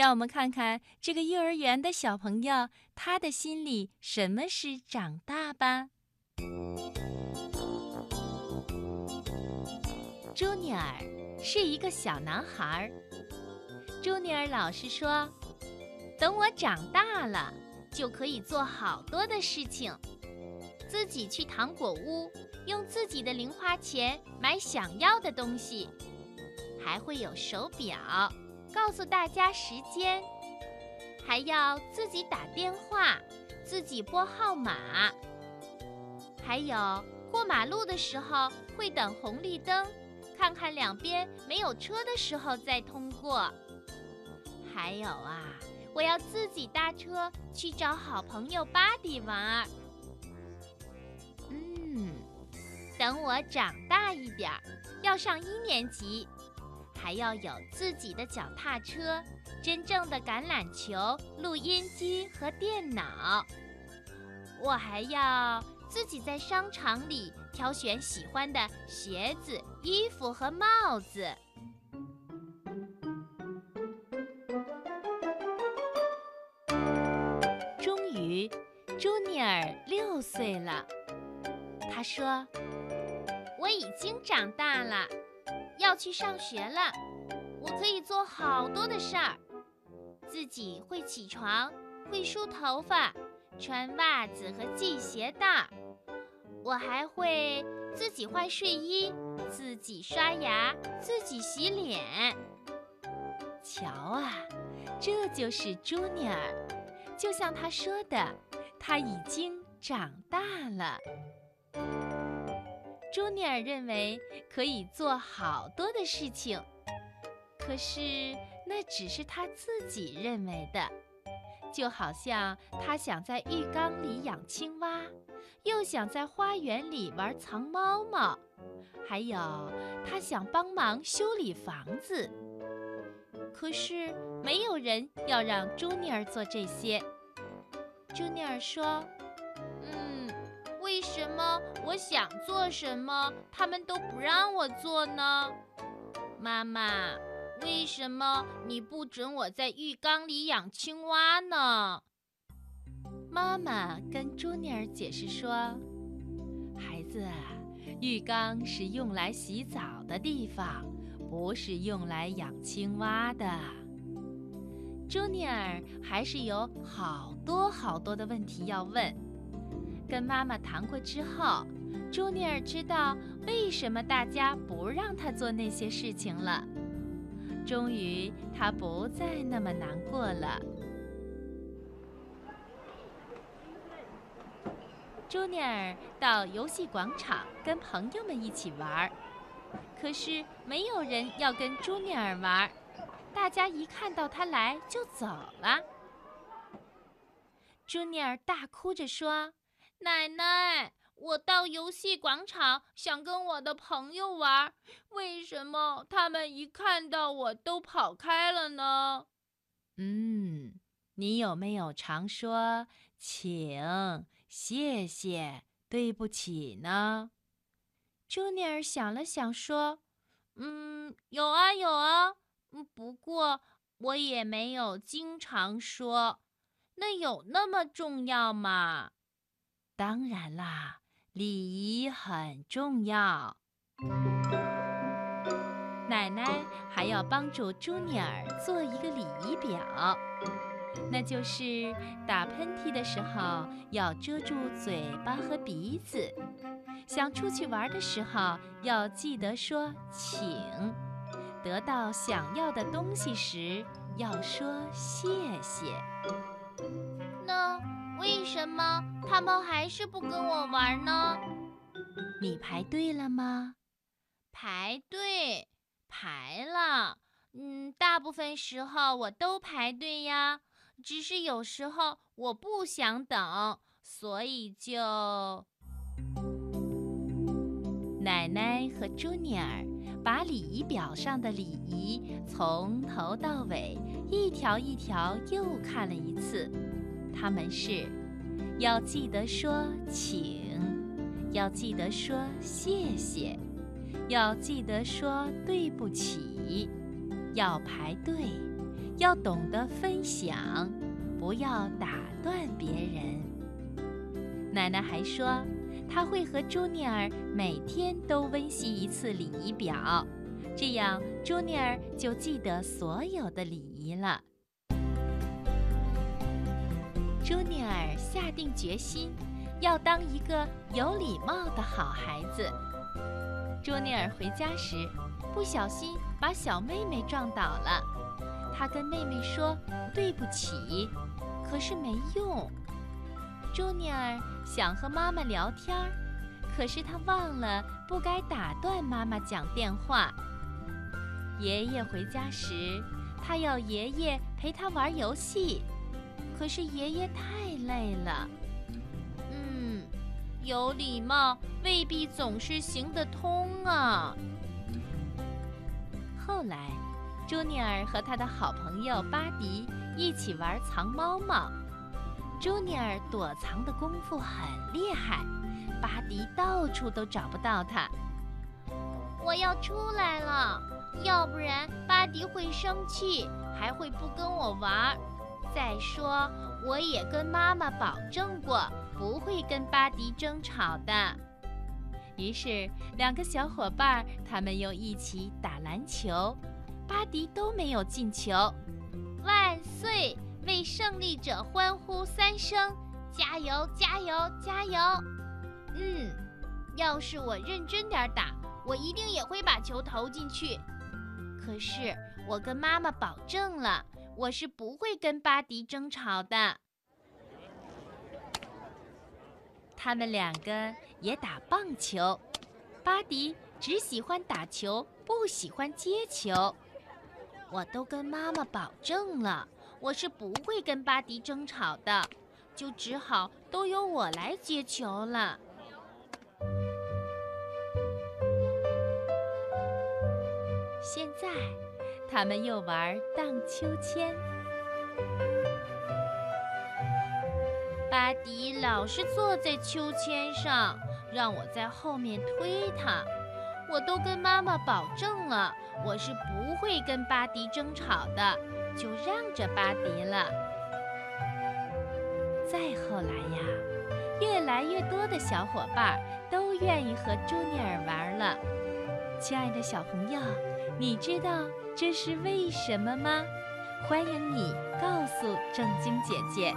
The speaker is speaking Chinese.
让我们看看这个幼儿园的小朋友，他的心里什么是长大吧。朱尼尔是一个小男孩。朱尼尔老师说：“等我长大了，就可以做好多的事情，自己去糖果屋，用自己的零花钱买想要的东西，还会有手表，告诉大家时间，还要自己打电话，自己拨号码，还有过马路的时候会等红绿灯。”看看两边没有车的时候再通过。还有啊，我要自己搭车去找好朋友巴迪玩。嗯，等我长大一点儿，要上一年级，还要有自己的脚踏车、真正的橄榄球、录音机和电脑。我还要。自己在商场里挑选喜欢的鞋子、衣服和帽子。终于，朱尼尔六岁了。他说：“我已经长大了，要去上学了。我可以做好多的事儿，自己会起床，会梳头发，穿袜子和系鞋带。”我还会自己换睡衣，自己刷牙，自己洗脸。瞧啊，这就是朱尼尔，就像他说的，他已经长大了。朱尼尔认为可以做好多的事情，可是那只是他自己认为的，就好像他想在浴缸里养青蛙。又想在花园里玩藏猫猫，还有他想帮忙修理房子。可是没有人要让朱尼尔做这些。朱尼尔说：“，为什么我想做什么，他们都不让我做呢？妈妈，为什么你不准我在浴缸里养青蛙呢？”妈妈跟朱尼尔解释说：“孩子，浴缸是用来洗澡的地方，不是用来养青蛙的。”朱尼尔还是有好多好多的问题要问。跟妈妈谈过之后，朱尼尔知道为什么大家不让他做那些事情了。终于，他不再那么难过了。朱尼尔到游戏广场跟朋友们一起玩，可是没有人要跟朱尼尔玩，大家一看到他来就走了。朱尼尔大哭着说：“奶奶，我到游戏广场想跟我的朋友玩，为什么他们一看到我都跑开了呢？”嗯，你有没有常说请？谢谢，对不起呢。朱尼尔想了想，说：“嗯，有啊，有啊。嗯，不过我也没有经常说。那有那么重要吗？当然啦，礼仪很重要。奶奶还要帮助朱尼尔做一个礼仪表。”那就是打喷嚏的时候要遮住嘴巴和鼻子，想出去玩的时候要记得说请，得到想要的东西时要说谢谢。那为什么他们还是不跟我玩呢？你排队了吗？排队，排了。嗯，大部分时候我都排队呀。只是有时候我不想等，所以就……奶奶和朱尼尔把礼仪表上的礼仪从头到尾一条一条又看了一次。他们是：要记得说请，要记得说谢谢，要记得说对不起，要排队。要懂得分享，不要打断别人。奶奶还说，她会和朱尼尔每天都温习一次礼仪表，这样朱尼尔就记得所有的礼仪了。朱尼尔下定决心，要当一个有礼貌的好孩子。朱尼尔回家时，不小心把小妹妹撞倒了。他跟妹妹说对不起，可是没用。朱尼尔想和妈妈聊天，可是他忘了不该打断妈妈讲电话。爷爷回家时，他要爷爷陪他玩游戏，可是爷爷太累了。嗯有礼貌未必总是行得通啊。后来，朱尼尔和他的好朋友巴迪一起玩藏猫猫。朱尼尔躲藏的功夫很厉害，巴迪到处都找不到他。我要出来了，要不然巴迪会生气，还会不跟我玩。再说，我也跟妈妈保证过。不会跟巴迪争吵的。于是，两个小伙伴他们又一起打篮球，巴迪都没有进球。万岁！为胜利者欢呼三声，加油！加油！加油！嗯，要是我认真点打，我一定也会把球投进去。可是，我跟妈妈保证了，我是不会跟巴迪争吵的。他们两个也打棒球，巴迪只喜欢打球，不喜欢接球。我都跟妈妈保证了，我是不会跟巴迪争吵的，就只好都由我来接球了。现在，他们又玩荡秋千。巴迪老是坐在秋千上，让我在后面推他。我都跟妈妈保证了，我是不会跟巴迪争吵的，就让着巴迪了。再后来呀，越来越多的小伙伴都愿意和朱尼尔玩了。亲爱的小朋友，你知道这是为什么吗？欢迎你告诉正晶姐姐。